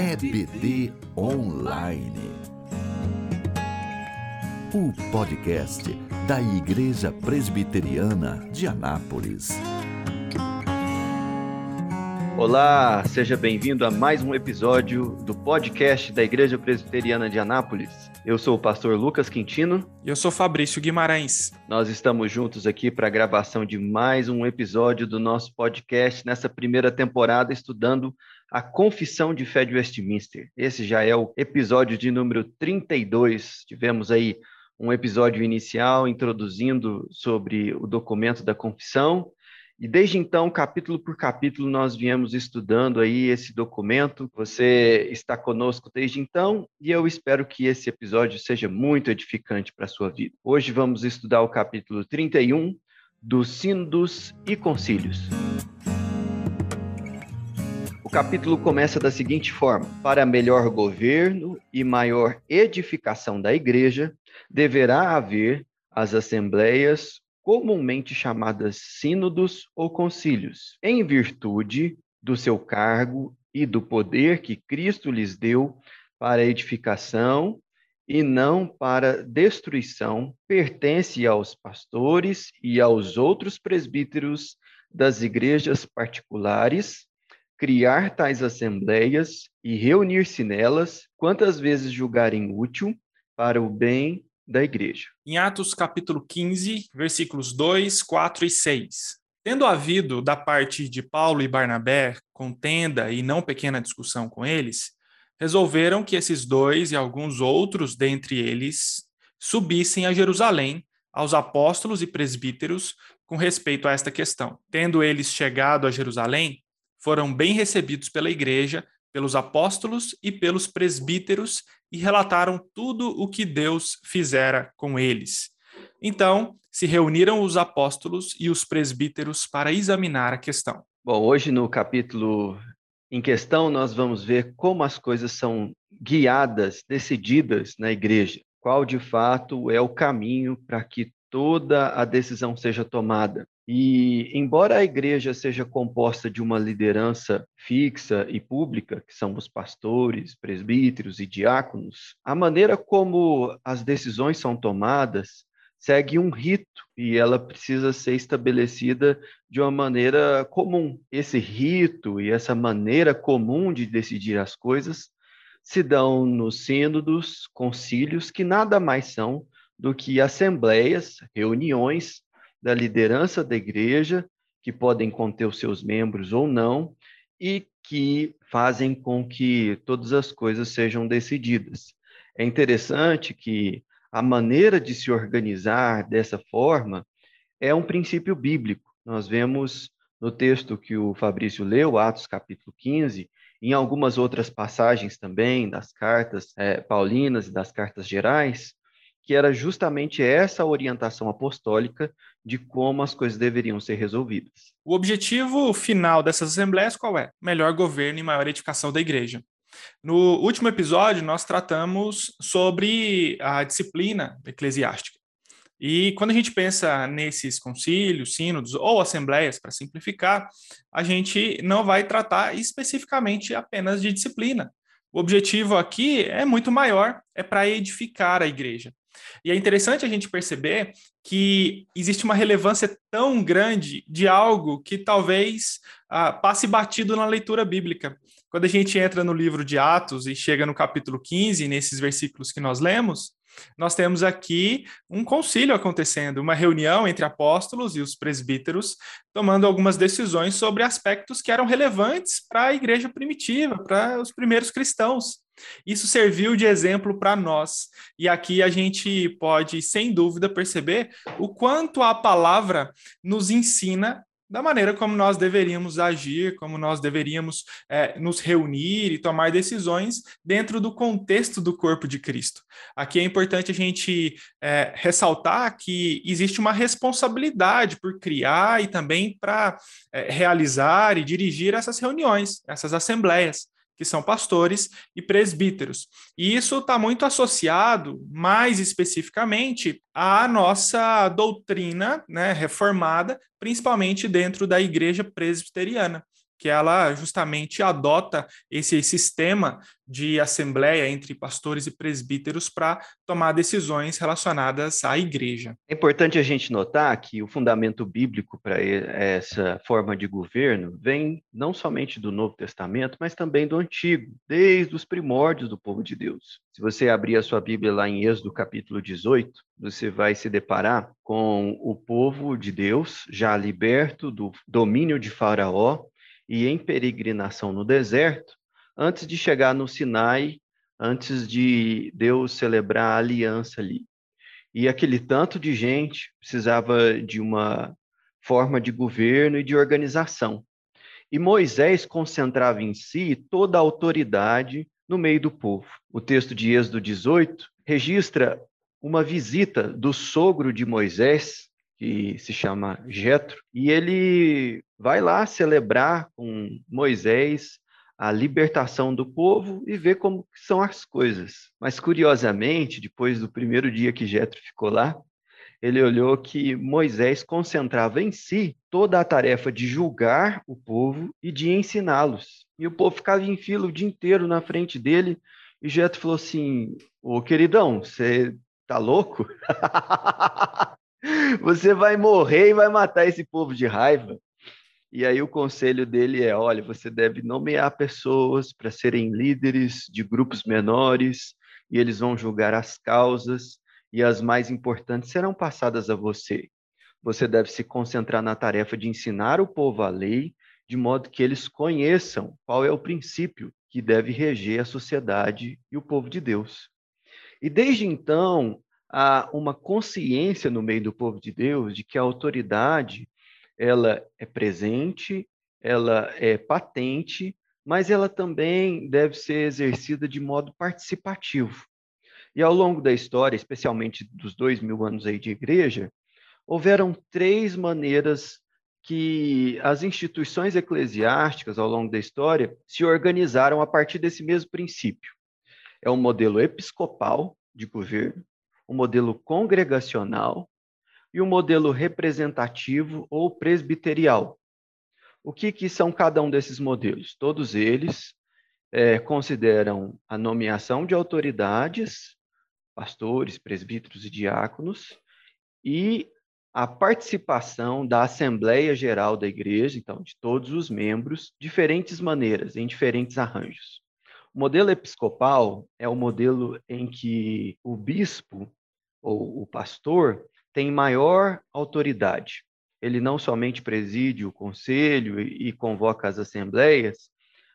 EBD Online. O podcast da Igreja Presbiteriana de Anápolis. Olá, seja bem-vindo a mais um episódio do podcast da Igreja Presbiteriana de Anápolis. Eu sou o pastor Lucas Quintino. E eu sou Fabrício Guimarães. Nós estamos juntos aqui para a gravação de mais um episódio do nosso podcast nessa primeira temporada, estudando a Confissão de Fé de Westminster. Esse já é o episódio de número 32. Tivemos aí um episódio inicial introduzindo sobre o documento da confissão e desde então, capítulo por capítulo, nós viemos estudando aí esse documento. Você está conosco desde então e eu espero que esse episódio seja muito edificante para a sua vida. Hoje vamos estudar o capítulo 31 dos Sínodos e Concílios. O capítulo começa da seguinte forma: Para melhor governo e maior edificação da igreja, deverá haver as assembleias comumente chamadas sínodos ou concílios, em virtude do seu cargo e do poder que Cristo lhes deu para edificação e não para destruição, pertence aos pastores e aos outros presbíteros das igrejas particulares criar tais assembleias e reunir-se nelas quantas vezes julgarem útil para o bem da igreja. Em Atos capítulo 15, versículos 2, 4 e 6. Tendo havido da parte de Paulo e Barnabé contenda e não pequena discussão com eles, resolveram que esses dois e alguns outros dentre eles subissem a Jerusalém aos apóstolos e presbíteros com respeito a esta questão. Tendo eles chegado a Jerusalém, foram bem recebidos pela igreja, pelos apóstolos e pelos presbíteros e relataram tudo o que Deus fizera com eles. Então, se reuniram os apóstolos e os presbíteros para examinar a questão. Bom, hoje no capítulo em questão, nós vamos ver como as coisas são guiadas, decididas na igreja. Qual de fato é o caminho para que toda a decisão seja tomada. E, embora a igreja seja composta de uma liderança fixa e pública, que são os pastores, presbíteros e diáconos, a maneira como as decisões são tomadas segue um rito e ela precisa ser estabelecida de uma maneira comum. Esse rito e essa maneira comum de decidir as coisas se dão nos sínodos, concílios, que nada mais são do que assembleias, reuniões da liderança da igreja, que podem conter os seus membros ou não, e que fazem com que todas as coisas sejam decididas. É interessante que a maneira de se organizar dessa forma é um princípio bíblico. Nós vemos no texto que o Fabrício leu, Atos capítulo 15, em algumas outras passagens também das cartas é, paulinas e das cartas gerais, que era justamente essa orientação apostólica de como as coisas deveriam ser resolvidas. O objetivo final dessas assembleias qual é? Melhor governo e maior edificação da igreja. No último episódio, nós tratamos sobre a disciplina eclesiástica. E quando a gente pensa nesses concílios, sínodos ou assembleias, para simplificar, a gente não vai tratar especificamente apenas de disciplina. O objetivo aqui é muito maior, é para edificar a igreja. E é interessante a gente perceber que existe uma relevância tão grande de algo que talvez ah, passe batido na leitura bíblica. Quando a gente entra no livro de Atos e chega no capítulo 15, nesses versículos que nós lemos, nós temos aqui um concílio acontecendo, uma reunião entre apóstolos e os presbíteros, tomando algumas decisões sobre aspectos que eram relevantes para a igreja primitiva, para os primeiros cristãos. Isso serviu de exemplo para nós. E aqui a gente pode, sem dúvida, perceber o quanto a palavra nos ensina da maneira como nós deveríamos agir, como nós deveríamos é, nos reunir e tomar decisões dentro do contexto do corpo de Cristo. Aqui é importante a gente é, ressaltar que existe uma responsabilidade por criar e também para é, realizar e dirigir essas reuniões, essas assembleias que são pastores e presbíteros. E isso está muito associado, mais especificamente, à nossa doutrina né, reformada, principalmente dentro da igreja presbiteriana que ela justamente adota esse sistema de assembleia entre pastores e presbíteros para tomar decisões relacionadas à igreja. É importante a gente notar que o fundamento bíblico para essa forma de governo vem não somente do Novo Testamento, mas também do Antigo, desde os primórdios do povo de Deus. Se você abrir a sua Bíblia lá em Êxodo capítulo 18, você vai se deparar com o povo de Deus já liberto do domínio de Faraó e em peregrinação no deserto, antes de chegar no Sinai, antes de Deus celebrar a aliança ali. E aquele tanto de gente precisava de uma forma de governo e de organização. E Moisés concentrava em si toda a autoridade no meio do povo. O texto de Êxodo 18 registra uma visita do sogro de Moisés que se chama Jetro, e ele vai lá celebrar com Moisés a libertação do povo e ver como são as coisas. Mas curiosamente, depois do primeiro dia que Jetro ficou lá, ele olhou que Moisés concentrava em si toda a tarefa de julgar o povo e de ensiná-los. E o povo ficava em fila o dia inteiro na frente dele. E Jetro falou assim: Ô queridão, você tá louco? Você vai morrer e vai matar esse povo de raiva. E aí o conselho dele é: olha, você deve nomear pessoas para serem líderes de grupos menores, e eles vão julgar as causas, e as mais importantes serão passadas a você. Você deve se concentrar na tarefa de ensinar o povo a lei, de modo que eles conheçam qual é o princípio que deve reger a sociedade e o povo de Deus. E desde então, há uma consciência no meio do povo de Deus de que a autoridade ela é presente, ela é patente, mas ela também deve ser exercida de modo participativo. E ao longo da história, especialmente dos dois mil anos aí de igreja, houveram três maneiras que as instituições eclesiásticas ao longo da história se organizaram a partir desse mesmo princípio. É o modelo episcopal de governo, o modelo congregacional e o modelo representativo ou presbiterial. O que, que são cada um desses modelos? Todos eles é, consideram a nomeação de autoridades, pastores, presbíteros e diáconos, e a participação da Assembleia Geral da Igreja, então, de todos os membros, diferentes maneiras, em diferentes arranjos. O modelo episcopal é o modelo em que o bispo ou o pastor tem maior autoridade. Ele não somente preside o conselho e convoca as assembleias,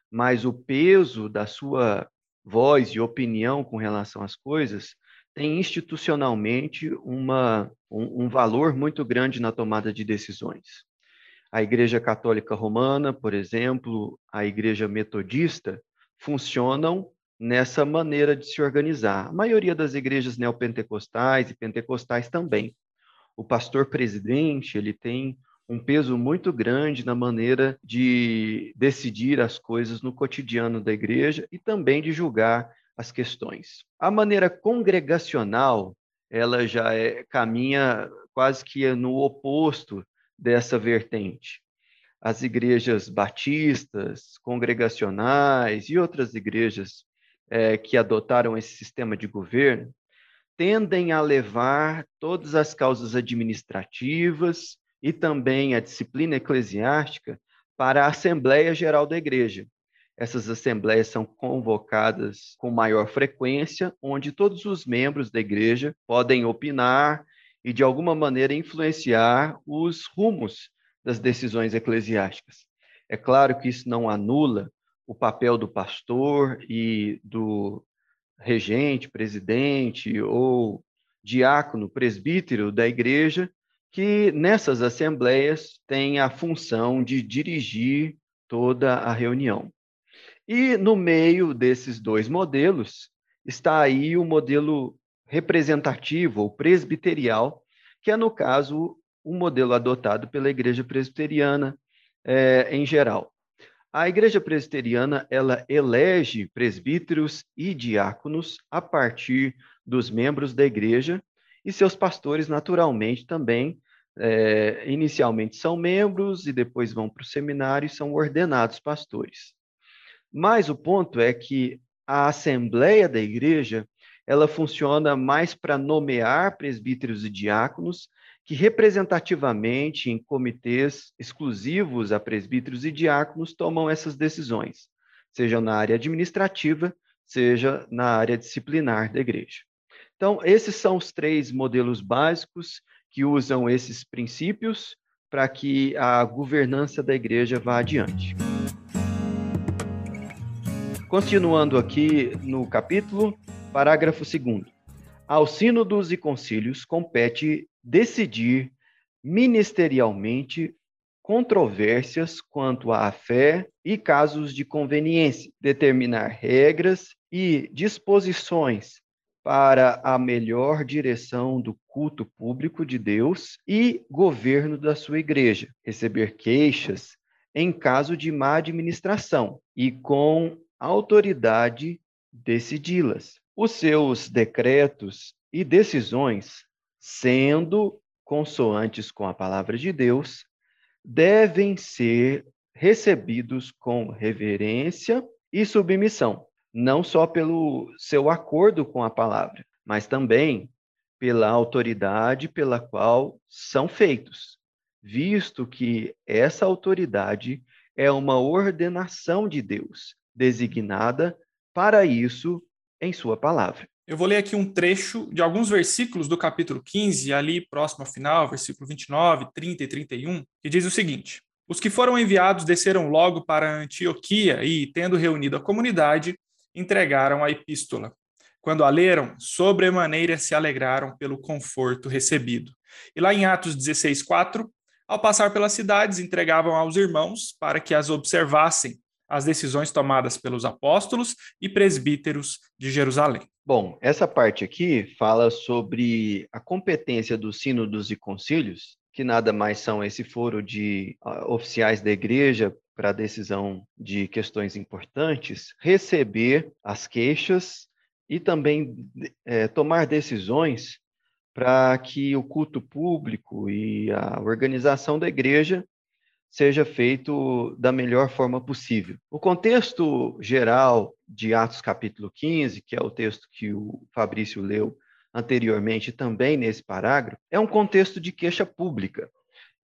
mas o peso da sua voz e opinião com relação às coisas tem institucionalmente uma, um, um valor muito grande na tomada de decisões. A Igreja Católica Romana, por exemplo, a Igreja Metodista, funcionam nessa maneira de se organizar. A maioria das igrejas neopentecostais e pentecostais também. O pastor presidente, ele tem um peso muito grande na maneira de decidir as coisas no cotidiano da igreja e também de julgar as questões. A maneira congregacional, ela já é, caminha quase que no oposto dessa vertente. As igrejas batistas, congregacionais e outras igrejas é, que adotaram esse sistema de governo tendem a levar todas as causas administrativas e também a disciplina eclesiástica para a Assembleia Geral da Igreja. Essas assembleias são convocadas com maior frequência, onde todos os membros da igreja podem opinar e, de alguma maneira, influenciar os rumos das decisões eclesiásticas. É claro que isso não anula o papel do pastor e do regente, presidente ou diácono, presbítero da igreja, que nessas assembleias tem a função de dirigir toda a reunião. E no meio desses dois modelos está aí o modelo representativo ou presbiterial, que é, no caso, o modelo adotado pela igreja presbiteriana é, em geral. A Igreja Presbiteriana ela elege presbíteros e diáconos a partir dos membros da igreja e seus pastores naturalmente também é, inicialmente são membros e depois vão para o seminário e são ordenados pastores. Mas o ponto é que a assembleia da igreja ela funciona mais para nomear presbíteros e diáconos, que representativamente em comitês exclusivos a presbíteros e diáconos tomam essas decisões, seja na área administrativa, seja na área disciplinar da igreja. Então, esses são os três modelos básicos que usam esses princípios para que a governança da igreja vá adiante. Continuando aqui no capítulo, parágrafo 2. Aos sínodos e concílios compete decidir ministerialmente controvérsias quanto à fé e casos de conveniência, determinar regras e disposições para a melhor direção do culto público de Deus e governo da sua igreja, receber queixas em caso de má administração e com autoridade decidi-las. Os seus decretos e decisões, sendo consoantes com a palavra de Deus, devem ser recebidos com reverência e submissão, não só pelo seu acordo com a palavra, mas também pela autoridade pela qual são feitos, visto que essa autoridade é uma ordenação de Deus, designada para isso em sua palavra. Eu vou ler aqui um trecho de alguns versículos do capítulo 15, ali próximo ao final, versículo 29, 30 e 31, que diz o seguinte: Os que foram enviados desceram logo para Antioquia e, tendo reunido a comunidade, entregaram a epístola. Quando a leram, sobremaneira se alegraram pelo conforto recebido. E lá em Atos 16, 4, ao passar pelas cidades, entregavam aos irmãos para que as observassem as decisões tomadas pelos apóstolos e presbíteros de Jerusalém. Bom, essa parte aqui fala sobre a competência dos sínodos e concílios, que nada mais são esse foro de uh, oficiais da igreja para decisão de questões importantes, receber as queixas e também é, tomar decisões para que o culto público e a organização da igreja seja feito da melhor forma possível. O contexto geral de Atos capítulo 15, que é o texto que o Fabrício leu anteriormente também nesse parágrafo, é um contexto de queixa pública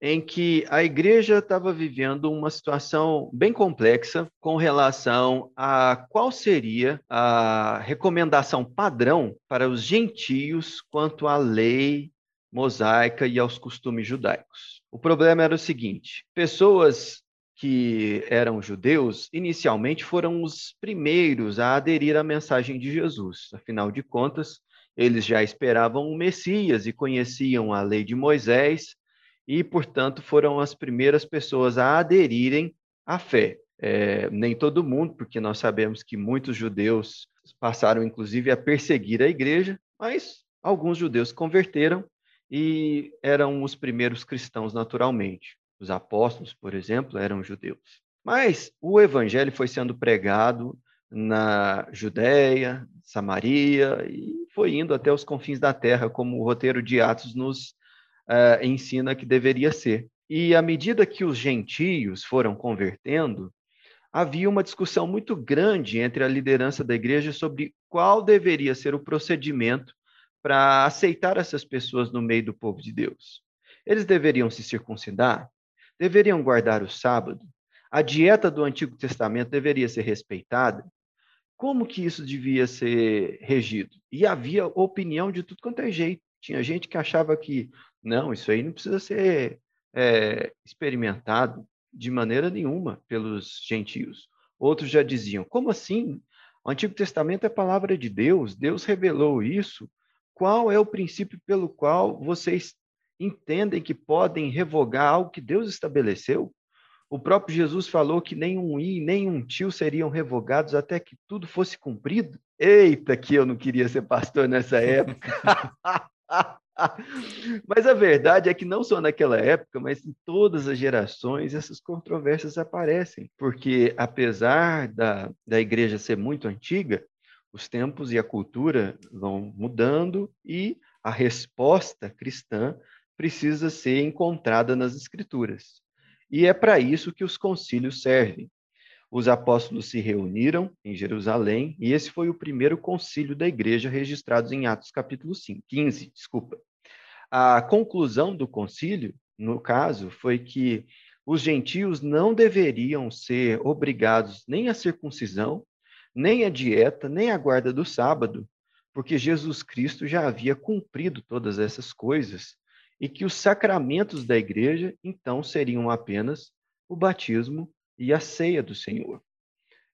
em que a igreja estava vivendo uma situação bem complexa com relação a qual seria a recomendação padrão para os gentios quanto à lei mosaica e aos costumes judaicos. O problema era o seguinte: pessoas que eram judeus inicialmente foram os primeiros a aderir à mensagem de Jesus. Afinal de contas, eles já esperavam o Messias e conheciam a lei de Moisés e, portanto, foram as primeiras pessoas a aderirem à fé. É, nem todo mundo, porque nós sabemos que muitos judeus passaram, inclusive, a perseguir a igreja, mas alguns judeus converteram e eram os primeiros cristãos naturalmente. Os apóstolos, por exemplo, eram judeus. Mas o evangelho foi sendo pregado na Judéia, Samaria e foi indo até os confins da terra, como o roteiro de Atos nos uh, ensina que deveria ser. E à medida que os gentios foram convertendo, havia uma discussão muito grande entre a liderança da igreja sobre qual deveria ser o procedimento para aceitar essas pessoas no meio do povo de Deus. Eles deveriam se circuncidar? Deveriam guardar o sábado? A dieta do Antigo Testamento deveria ser respeitada? Como que isso devia ser regido? E havia opinião de tudo quanto é jeito. Tinha gente que achava que não, isso aí não precisa ser é, experimentado de maneira nenhuma pelos gentios. Outros já diziam: como assim? O Antigo Testamento é palavra de Deus, Deus revelou isso. Qual é o princípio pelo qual vocês entendem que podem revogar algo que Deus estabeleceu? O próprio Jesus falou que nem um i, nem um tio seriam revogados até que tudo fosse cumprido. Eita, que eu não queria ser pastor nessa época. mas a verdade é que não só naquela época, mas em todas as gerações, essas controvérsias aparecem, porque apesar da, da igreja ser muito antiga, os tempos e a cultura vão mudando e a resposta cristã precisa ser encontrada nas Escrituras. E é para isso que os concílios servem. Os apóstolos se reuniram em Jerusalém e esse foi o primeiro concílio da igreja registrado em Atos capítulo 5, 15, desculpa. A conclusão do concílio, no caso, foi que os gentios não deveriam ser obrigados nem à circuncisão, nem à dieta, nem à guarda do sábado, porque Jesus Cristo já havia cumprido todas essas coisas e que os sacramentos da igreja então seriam apenas o batismo e a ceia do Senhor.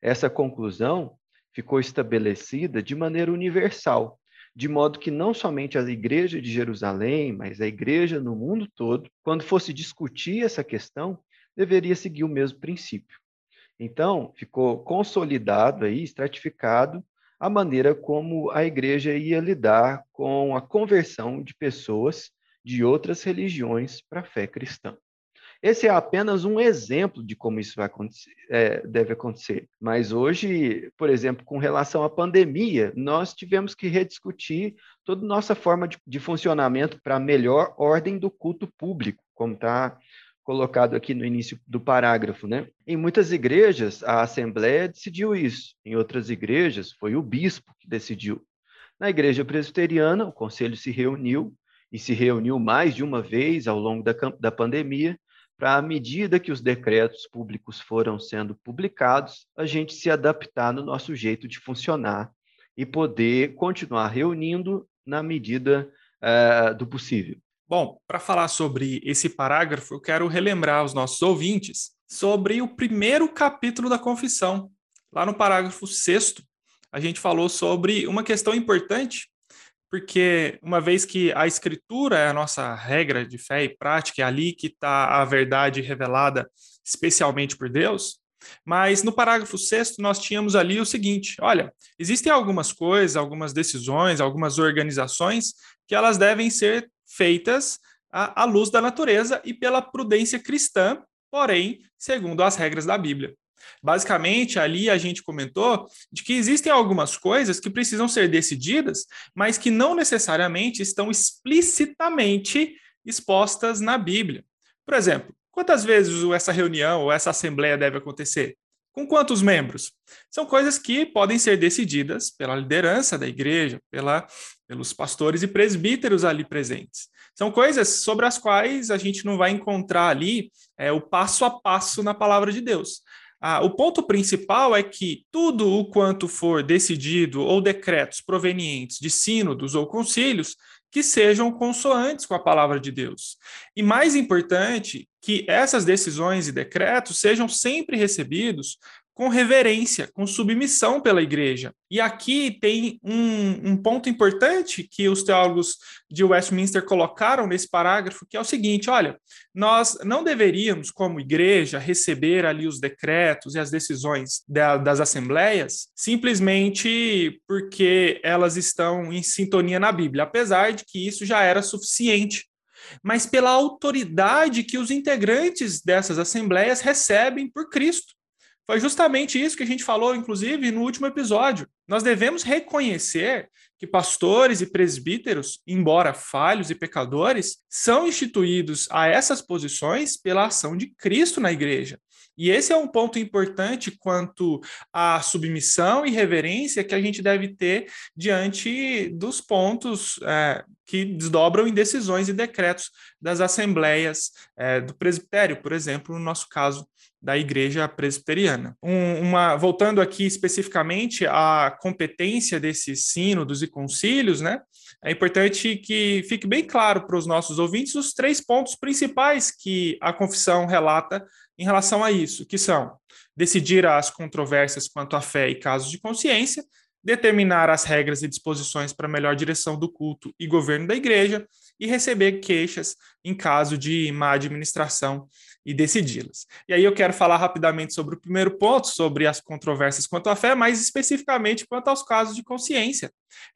Essa conclusão ficou estabelecida de maneira universal, de modo que não somente a igreja de Jerusalém, mas a igreja no mundo todo, quando fosse discutir essa questão, deveria seguir o mesmo princípio. Então, ficou consolidado aí, estratificado, a maneira como a igreja ia lidar com a conversão de pessoas de outras religiões para a fé cristã. Esse é apenas um exemplo de como isso acontecer, é, deve acontecer. Mas hoje, por exemplo, com relação à pandemia, nós tivemos que rediscutir toda a nossa forma de, de funcionamento para melhor ordem do culto público, como está colocado aqui no início do parágrafo, né? Em muitas igrejas, a assembleia decidiu isso. Em outras igrejas, foi o bispo que decidiu. Na igreja presbiteriana, o conselho se reuniu e se reuniu mais de uma vez ao longo da, da pandemia para, à medida que os decretos públicos foram sendo publicados, a gente se adaptar no nosso jeito de funcionar e poder continuar reunindo na medida uh, do possível. Bom, para falar sobre esse parágrafo, eu quero relembrar aos nossos ouvintes sobre o primeiro capítulo da confissão. Lá no parágrafo sexto, a gente falou sobre uma questão importante porque uma vez que a escritura é a nossa regra de fé e prática, é ali que está a verdade revelada especialmente por Deus, mas no parágrafo sexto nós tínhamos ali o seguinte: olha, existem algumas coisas, algumas decisões, algumas organizações que elas devem ser feitas à, à luz da natureza e pela prudência cristã, porém, segundo as regras da Bíblia. Basicamente, ali a gente comentou de que existem algumas coisas que precisam ser decididas, mas que não necessariamente estão explicitamente expostas na Bíblia. Por exemplo, quantas vezes essa reunião ou essa assembleia deve acontecer? Com quantos membros? São coisas que podem ser decididas pela liderança da igreja, pela, pelos pastores e presbíteros ali presentes. São coisas sobre as quais a gente não vai encontrar ali é, o passo a passo na palavra de Deus. Ah, o ponto principal é que tudo o quanto for decidido ou decretos provenientes de sínodos ou concílios que sejam consoantes com a palavra de Deus. E mais importante, que essas decisões e decretos sejam sempre recebidos com reverência, com submissão pela igreja. E aqui tem um, um, ponto importante que os teólogos de Westminster colocaram nesse parágrafo, que é o seguinte: olha, nós não deveríamos, como igreja, receber ali os decretos e as decisões da, das assembleias simplesmente porque elas estão em sintonia na Bíblia, apesar de que isso já era suficiente mas pela autoridade que os integrantes dessas assembleias recebem por Cristo. Foi justamente isso que a gente falou, inclusive, no último episódio. Nós devemos reconhecer que pastores e presbíteros, embora falhos e pecadores, são instituídos a essas posições pela ação de Cristo na igreja. E esse é um ponto importante quanto à submissão e reverência que a gente deve ter diante dos pontos é, que desdobram em decisões e decretos das assembleias é, do presbitério, por exemplo, no nosso caso da igreja presbiteriana. Um, uma, voltando aqui especificamente à competência desses sínodos e concílios, né, é importante que fique bem claro para os nossos ouvintes os três pontos principais que a confissão relata em relação a isso, que são decidir as controvérsias quanto à fé e casos de consciência, determinar as regras e disposições para melhor direção do culto e governo da igreja e receber queixas em caso de má administração e decidi-las. E aí eu quero falar rapidamente sobre o primeiro ponto, sobre as controvérsias quanto à fé, mais especificamente quanto aos casos de consciência.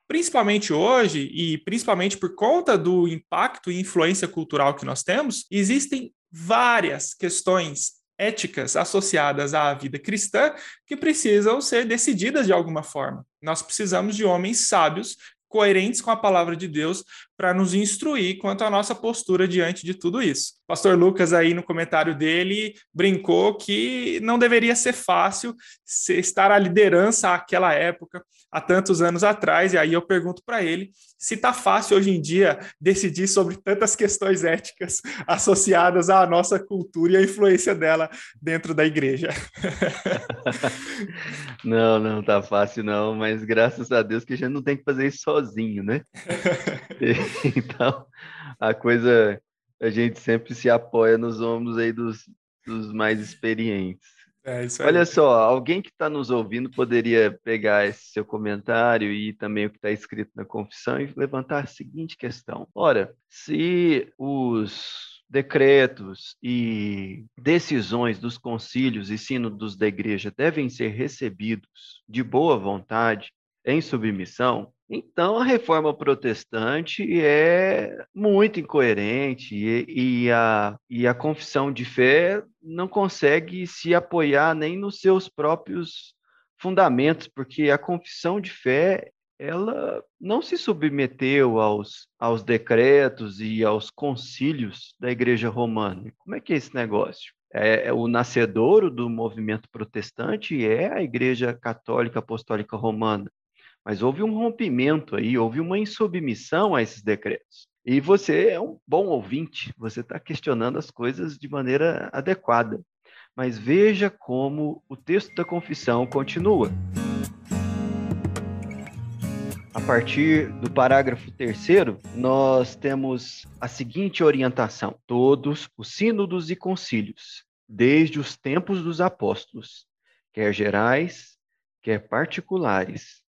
Principalmente hoje, e principalmente por conta do impacto e influência cultural que nós temos, existem várias questões éticas associadas à vida cristã que precisam ser decididas de alguma forma. Nós precisamos de homens sábios, coerentes com a palavra de Deus, para nos instruir quanto à nossa postura diante de tudo isso. O pastor Lucas aí no comentário dele brincou que não deveria ser fácil estar à liderança àquela época, há tantos anos atrás, e aí eu pergunto para ele se está fácil hoje em dia decidir sobre tantas questões éticas associadas à nossa cultura e à influência dela dentro da igreja. não, não está fácil não, mas graças a Deus que a gente não tem que fazer isso sozinho, né? então, a coisa, a gente sempre se apoia nos ombros aí dos, dos mais experientes. É Olha só, alguém que está nos ouvindo poderia pegar esse seu comentário e também o que está escrito na confissão e levantar a seguinte questão: ora, se os decretos e decisões dos concílios e sínodos da igreja devem ser recebidos de boa vontade, em submissão, então, a reforma protestante é muito incoerente e, e, a, e a confissão de fé não consegue se apoiar nem nos seus próprios fundamentos, porque a confissão de fé ela não se submeteu aos, aos decretos e aos concílios da Igreja Romana. Como é que é esse negócio? É, é, o nascedouro do movimento protestante é a Igreja Católica Apostólica Romana. Mas houve um rompimento aí, houve uma insubmissão a esses decretos. E você é um bom ouvinte, você está questionando as coisas de maneira adequada. Mas veja como o texto da confissão continua. A partir do parágrafo terceiro, nós temos a seguinte orientação: todos os sínodos e concílios, desde os tempos dos apóstolos, quer gerais, quer particulares,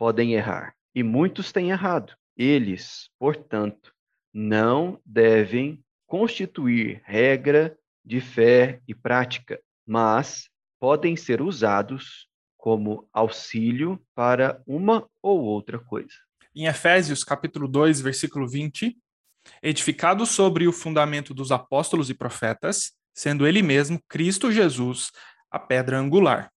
podem errar, e muitos têm errado. Eles, portanto, não devem constituir regra de fé e prática, mas podem ser usados como auxílio para uma ou outra coisa. Em Efésios, capítulo 2, versículo 20, edificado sobre o fundamento dos apóstolos e profetas, sendo ele mesmo Cristo Jesus a pedra angular.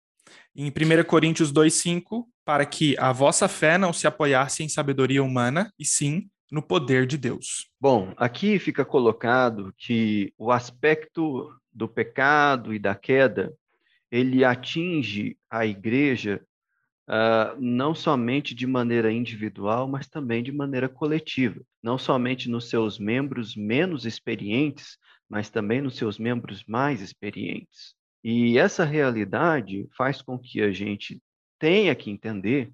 Em 1 Coríntios 2:5, para que a vossa fé não se apoiasse em sabedoria humana, e sim no poder de Deus. Bom, aqui fica colocado que o aspecto do pecado e da queda, ele atinge a igreja uh, não somente de maneira individual, mas também de maneira coletiva. Não somente nos seus membros menos experientes, mas também nos seus membros mais experientes. E essa realidade faz com que a gente tenha que entender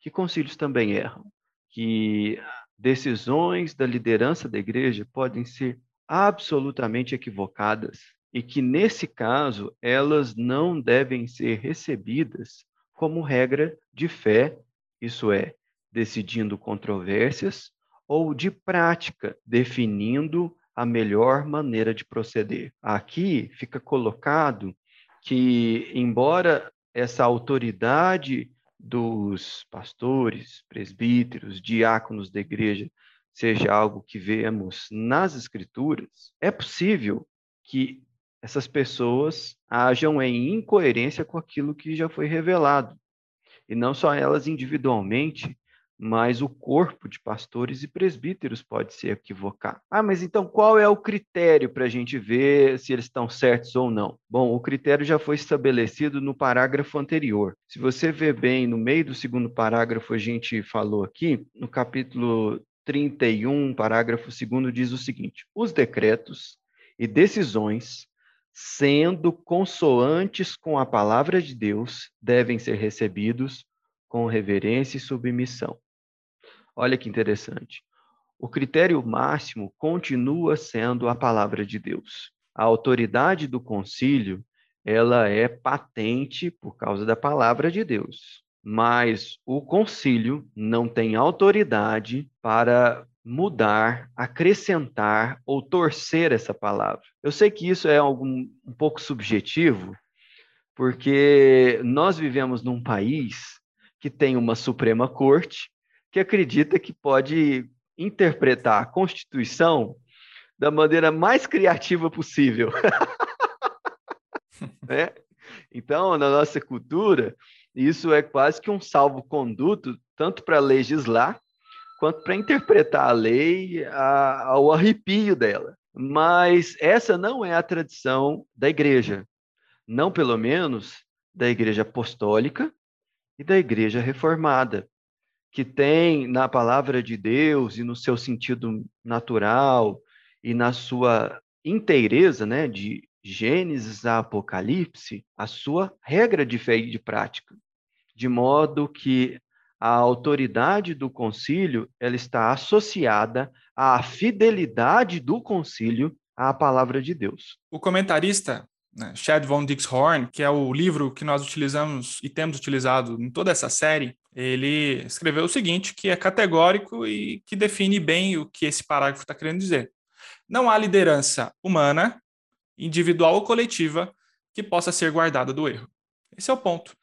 que concílios também erram, que decisões da liderança da igreja podem ser absolutamente equivocadas e que, nesse caso, elas não devem ser recebidas como regra de fé, isso é, decidindo controvérsias, ou de prática, definindo a melhor maneira de proceder. Aqui fica colocado que, embora essa autoridade dos pastores, presbíteros, diáconos da igreja seja algo que vemos nas escrituras, é possível que essas pessoas ajam em incoerência com aquilo que já foi revelado. E não só elas individualmente, mas o corpo de pastores e presbíteros pode se equivocar. Ah, mas então qual é o critério para a gente ver se eles estão certos ou não? Bom, o critério já foi estabelecido no parágrafo anterior. Se você ver bem, no meio do segundo parágrafo, a gente falou aqui, no capítulo 31, parágrafo 2, diz o seguinte: os decretos e decisões sendo consoantes com a palavra de Deus, devem ser recebidos com reverência e submissão. Olha que interessante. O critério máximo continua sendo a palavra de Deus. A autoridade do concílio, ela é patente por causa da palavra de Deus. Mas o concílio não tem autoridade para mudar, acrescentar ou torcer essa palavra. Eu sei que isso é algum, um pouco subjetivo, porque nós vivemos num país que tem uma Suprema Corte que acredita que pode interpretar a Constituição da maneira mais criativa possível. né? Então, na nossa cultura, isso é quase que um salvo-conduto, tanto para legislar, quanto para interpretar a lei a, ao arrepio dela. Mas essa não é a tradição da igreja, não pelo menos da igreja apostólica e da igreja reformada, que tem na palavra de Deus e no seu sentido natural e na sua inteireza, né, de Gênesis a Apocalipse, a sua regra de fé e de prática, de modo que a autoridade do concílio ela está associada à fidelidade do concílio à palavra de Deus. O comentarista né, Chad von Dixhorn, que é o livro que nós utilizamos e temos utilizado em toda essa série, ele escreveu o seguinte, que é categórico e que define bem o que esse parágrafo está querendo dizer. Não há liderança humana individual ou coletiva, que possa ser guardada do erro. Esse é o ponto.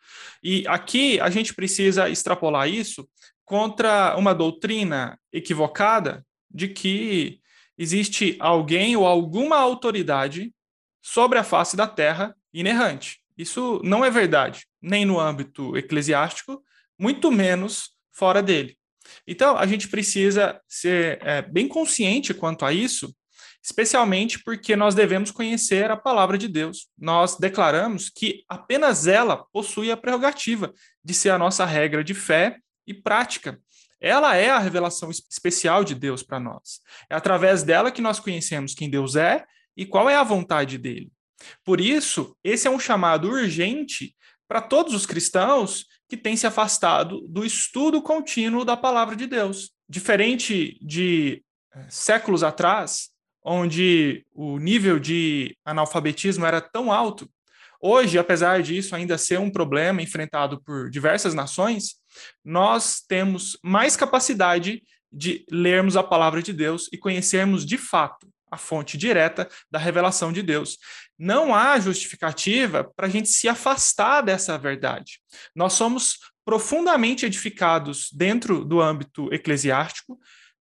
E aqui a gente precisa extrapolar isso contra uma doutrina equivocada de que existe alguém ou alguma autoridade sobre a face da terra inerrante. Isso não é verdade, nem no âmbito eclesiástico, muito menos fora dele. Então, a gente precisa ser é, bem consciente quanto a isso especialmente porque nós devemos conhecer a palavra de Deus. Nós declaramos que apenas ela possui a prerrogativa de ser a nossa regra de fé e prática. Ela é a revelação especial de Deus para nós. É através dela que nós conhecemos quem Deus é e qual é a vontade dele. Por isso, esse é um chamado urgente para todos os cristãos que têm se afastado do estudo contínuo da palavra de Deus. Diferente de eh, séculos atrás, onde o nível de analfabetismo era tão alto, hoje, apesar disso ainda ser um problema enfrentado por diversas nações, nós temos mais capacidade de lermos a palavra de Deus e conhecermos de fato a fonte direta da revelação de Deus. Não há justificativa para a gente se afastar dessa verdade. Nós somos profundamente edificados dentro do âmbito eclesiástico,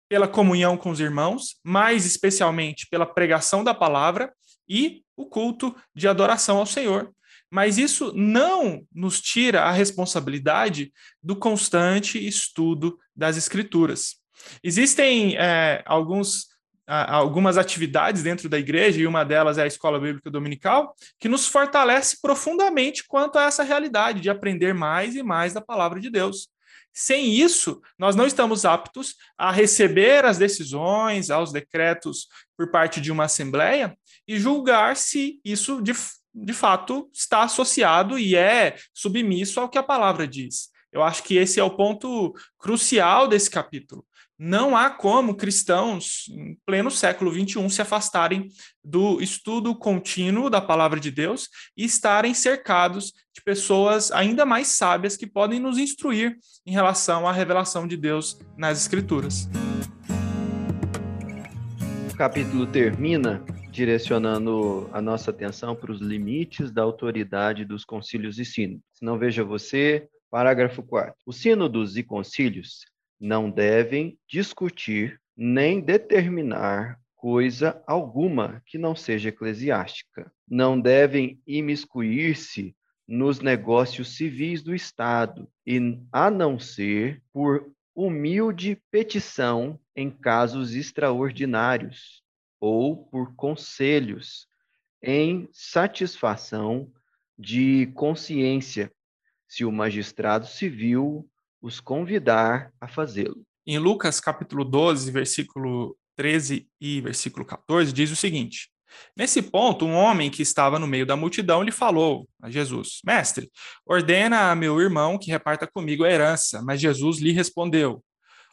pela comunhão com os irmãos, mais especialmente pela pregação da palavra e o culto de adoração ao Senhor. Mas isso não nos tira a responsabilidade do constante estudo das Escrituras. Existem é, alguns, algumas atividades dentro da igreja, e uma delas é a Escola Bíblica Dominical, que nos fortalece profundamente quanto a essa realidade de aprender mais e mais da palavra de Deus. Sem isso, nós não estamos aptos a receber as decisões, aos decretos por parte de uma assembleia e julgar se isso de, de fato está associado e é submisso ao que a palavra diz. Eu acho que esse é o ponto crucial desse capítulo. Não há como cristãos, em pleno século XXI, se afastarem do estudo contínuo da palavra de Deus e estarem cercados de pessoas ainda mais sábias que podem nos instruir em relação à revelação de Deus nas Escrituras. O capítulo termina direcionando a nossa atenção para os limites da autoridade dos concílios e sínodos. Se não veja você, parágrafo 4. O sínodos e concílios não devem discutir nem determinar coisa alguma que não seja eclesiástica. Não devem imiscuir-se nos negócios civis do Estado, e a não ser por humilde petição em casos extraordinários ou por conselhos em satisfação de consciência, se o magistrado civil os convidar a fazê-lo. Em Lucas capítulo 12, versículo 13 e versículo 14, diz o seguinte: Nesse ponto, um homem que estava no meio da multidão lhe falou a Jesus: Mestre, ordena a meu irmão que reparta comigo a herança. Mas Jesus lhe respondeu: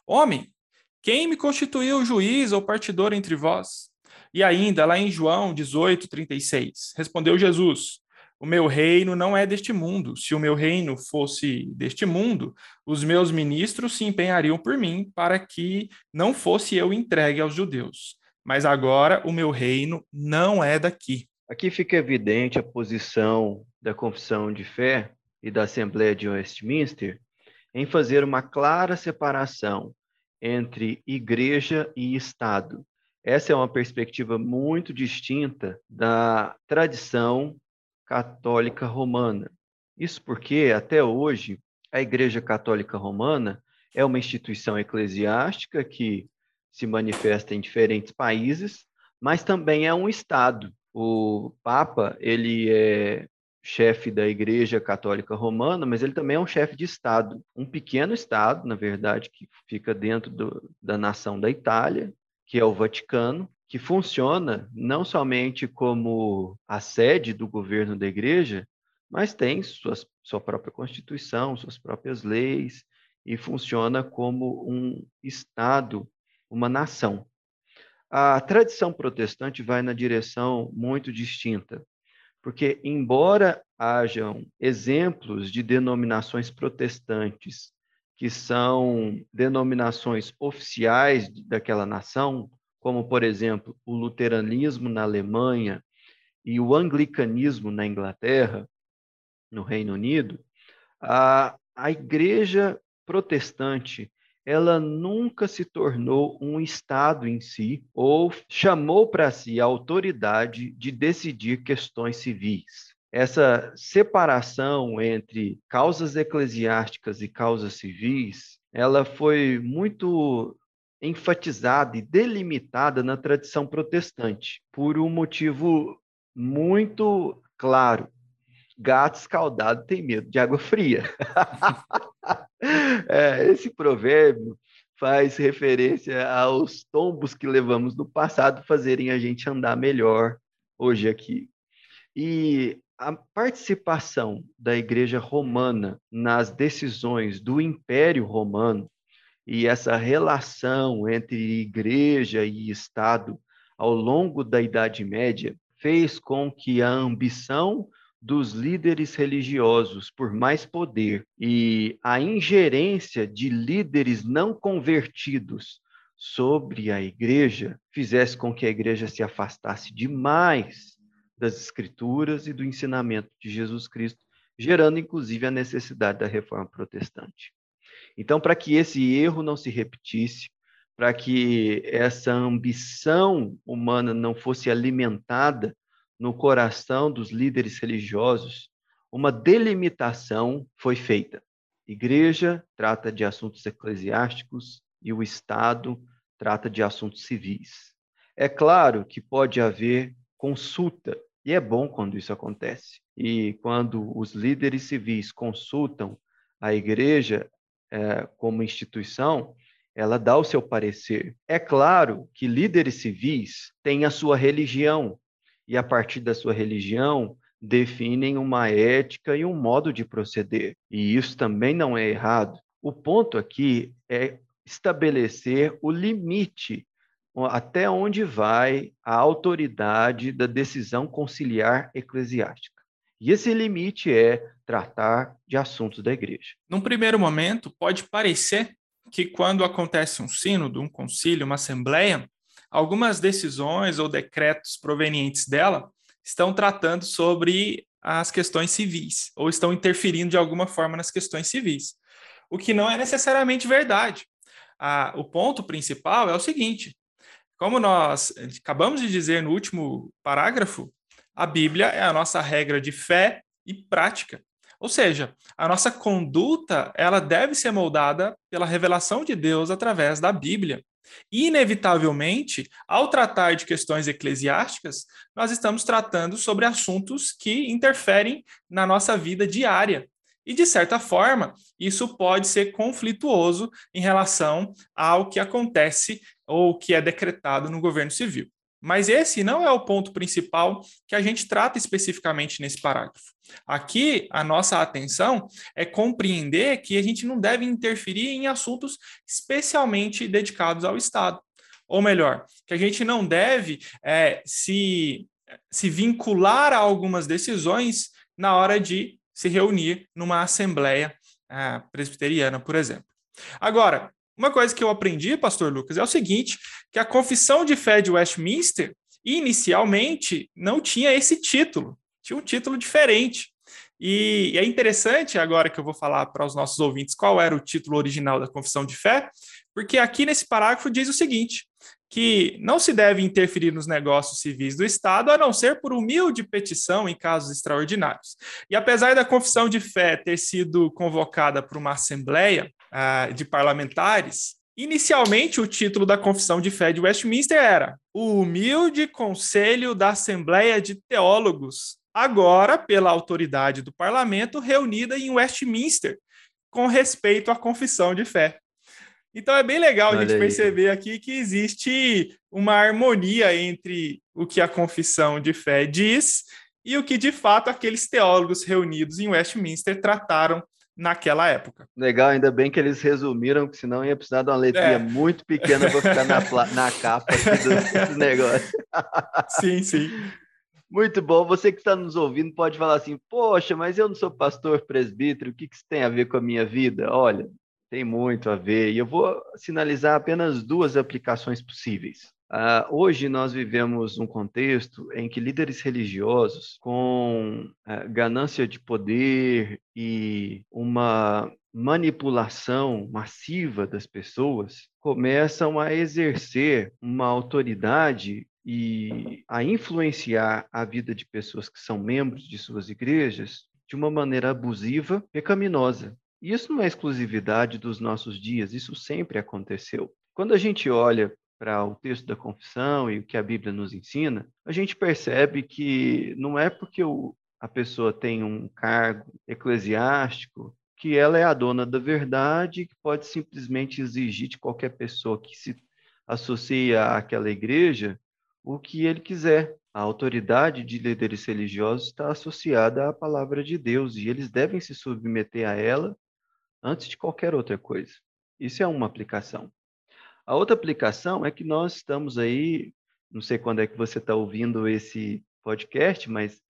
Homem, quem me constituiu juiz ou partidor entre vós? E ainda, lá em João 18, 36, respondeu Jesus: o meu reino não é deste mundo. Se o meu reino fosse deste mundo, os meus ministros se empenhariam por mim para que não fosse eu entregue aos judeus. Mas agora o meu reino não é daqui. Aqui fica evidente a posição da confissão de fé e da Assembleia de Westminster em fazer uma clara separação entre igreja e Estado. Essa é uma perspectiva muito distinta da tradição católica romana. Isso porque, até hoje, a Igreja Católica Romana é uma instituição eclesiástica que se manifesta em diferentes países, mas também é um Estado. O Papa, ele é chefe da Igreja Católica Romana, mas ele também é um chefe de Estado, um pequeno Estado, na verdade, que fica dentro do, da nação da Itália, que é o Vaticano, que funciona não somente como a sede do governo da Igreja, mas tem suas, sua própria Constituição, suas próprias leis, e funciona como um Estado, uma nação. A tradição protestante vai na direção muito distinta. Porque, embora hajam exemplos de denominações protestantes que são denominações oficiais daquela nação, como, por exemplo, o luteranismo na Alemanha e o anglicanismo na Inglaterra, no Reino Unido, a, a igreja protestante ela nunca se tornou um Estado em si ou chamou para si a autoridade de decidir questões civis. Essa separação entre causas eclesiásticas e causas civis, ela foi muito enfatizada e delimitada na tradição protestante, por um motivo muito claro. Gato escaldado tem medo de água fria. é, esse provérbio faz referência aos tombos que levamos no passado fazerem a gente andar melhor hoje aqui. E a participação da Igreja Romana nas decisões do Império Romano e essa relação entre igreja e Estado ao longo da Idade Média fez com que a ambição dos líderes religiosos por mais poder e a ingerência de líderes não convertidos sobre a igreja fizesse com que a igreja se afastasse demais das escrituras e do ensinamento de Jesus Cristo, gerando inclusive a necessidade da reforma protestante. Então, para que esse erro não se repetisse, para que essa ambição humana não fosse alimentada no coração dos líderes religiosos, uma delimitação foi feita. Igreja trata de assuntos eclesiásticos e o Estado trata de assuntos civis. É claro que pode haver consulta, e é bom quando isso acontece. E quando os líderes civis consultam a igreja é, como instituição, ela dá o seu parecer. É claro que líderes civis têm a sua religião, e a partir da sua religião definem uma ética e um modo de proceder. E isso também não é errado. O ponto aqui é estabelecer o limite até onde vai a autoridade da decisão conciliar eclesiástica. E esse limite é tratar de assuntos da igreja. Num primeiro momento, pode parecer que quando acontece um sínodo, um concílio, uma assembleia, algumas decisões ou decretos provenientes dela estão tratando sobre as questões civis, ou estão interferindo de alguma forma nas questões civis, o que não é necessariamente verdade. Ah, o ponto principal é o seguinte: como nós acabamos de dizer no último parágrafo, a Bíblia é a nossa regra de fé e prática. Ou seja, a nossa conduta ela deve ser moldada pela revelação de Deus através da Bíblia. Inevitavelmente, ao tratar de questões eclesiásticas, nós estamos tratando sobre assuntos que interferem na nossa vida diária. E, de certa forma, isso pode ser conflituoso em relação ao que acontece ou que é decretado no governo civil. Mas esse não é o ponto principal que a gente trata especificamente nesse parágrafo. Aqui, a nossa atenção é compreender que a gente não deve interferir em assuntos especialmente dedicados ao Estado. Ou melhor, que a gente não deve é, se, se vincular a algumas decisões na hora de se reunir numa assembleia é, presbiteriana, por exemplo. Agora, uma coisa que eu aprendi, pastor Lucas, é o seguinte, que a confissão de fé de Westminster, inicialmente, não tinha esse título, tinha um título diferente. E é interessante agora que eu vou falar para os nossos ouvintes qual era o título original da confissão de fé, porque aqui nesse parágrafo diz o seguinte: que não se deve interferir nos negócios civis do Estado, a não ser por humilde petição em casos extraordinários. E apesar da confissão de fé ter sido convocada por uma assembleia, uh, de parlamentares, inicialmente o título da confissão de fé de Westminster era O Humilde Conselho da Assembleia de Teólogos, agora pela autoridade do parlamento reunida em Westminster, com respeito à confissão de fé. Então é bem legal Olha a gente aí. perceber aqui que existe uma harmonia entre o que a confissão de fé diz e o que de fato aqueles teólogos reunidos em Westminster trataram naquela época. Legal, ainda bem que eles resumiram, porque senão ia precisar de uma letrinha é. muito pequena para ficar na, na capa do, do negócio. sim, sim. Muito bom. Você que está nos ouvindo pode falar assim: Poxa, mas eu não sou pastor presbítero, o que, que isso tem a ver com a minha vida? Olha, tem muito a ver, e eu vou sinalizar apenas duas aplicações possíveis. Uh, hoje nós vivemos um contexto em que líderes religiosos, com uh, ganância de poder e uma manipulação massiva das pessoas, começam a exercer uma autoridade e a influenciar a vida de pessoas que são membros de suas igrejas de uma maneira abusiva, pecaminosa. Isso não é exclusividade dos nossos dias, isso sempre aconteceu. Quando a gente olha para o texto da confissão e o que a Bíblia nos ensina, a gente percebe que não é porque o, a pessoa tem um cargo eclesiástico que ela é a dona da verdade e que pode simplesmente exigir de qualquer pessoa que se associa àquela igreja o que ele quiser. A autoridade de líderes religiosos está associada à palavra de Deus e eles devem se submeter a ela antes de qualquer outra coisa. Isso é uma aplicação. A outra aplicação é que nós estamos aí, não sei quando é que você está ouvindo esse podcast, mas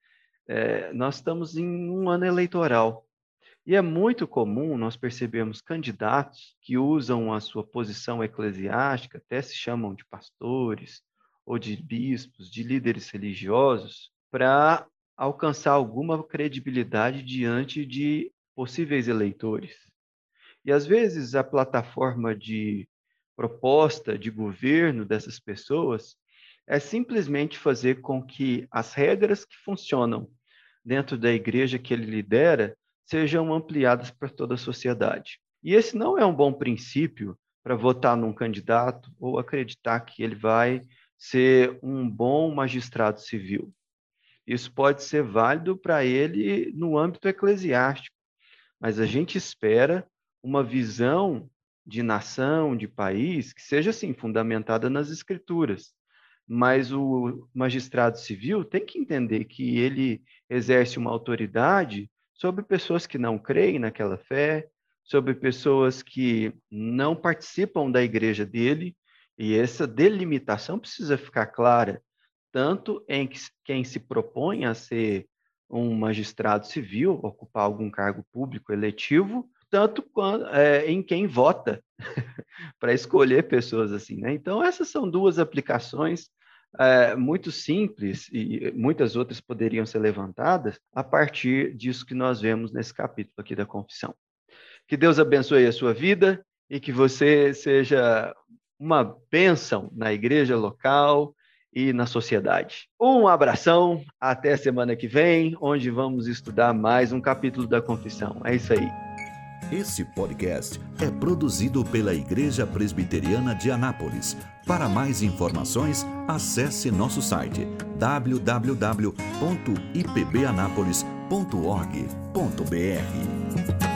é, nós estamos em um ano eleitoral. E é muito comum nós percebermos candidatos que usam a sua posição eclesiástica, até se chamam de pastores ou de bispos, de líderes religiosos, para alcançar alguma credibilidade diante de possíveis eleitores. E às vezes a plataforma de proposta de governo dessas pessoas é simplesmente fazer com que as regras que funcionam dentro da igreja que ele lidera sejam ampliadas para toda a sociedade. E esse não é um bom princípio para votar num candidato ou acreditar que ele vai ser um bom magistrado civil. Isso pode ser válido para ele no âmbito eclesiástico, mas a gente espera uma visão de nação, de país, que seja assim, fundamentada nas escrituras. Mas o magistrado civil tem que entender que ele exerce uma autoridade sobre pessoas que não creem naquela fé, sobre pessoas que não participam da igreja dele, e essa delimitação precisa ficar clara, tanto em quem se propõe a ser um magistrado civil, ocupar algum cargo público eletivo, tanto quanto, é, em quem vota para escolher pessoas assim. Né? Então, essas são duas aplicações é, muito simples e muitas outras poderiam ser levantadas a partir disso que nós vemos nesse capítulo aqui da confissão. Que Deus abençoe a sua vida e que você seja uma bênção na igreja local e na sociedade. Um abração, até semana que vem, onde vamos estudar mais um capítulo da confissão. É isso aí. Esse podcast é produzido pela Igreja Presbiteriana de Anápolis. Para mais informações, acesse nosso site www.ipbanapolis.org.br.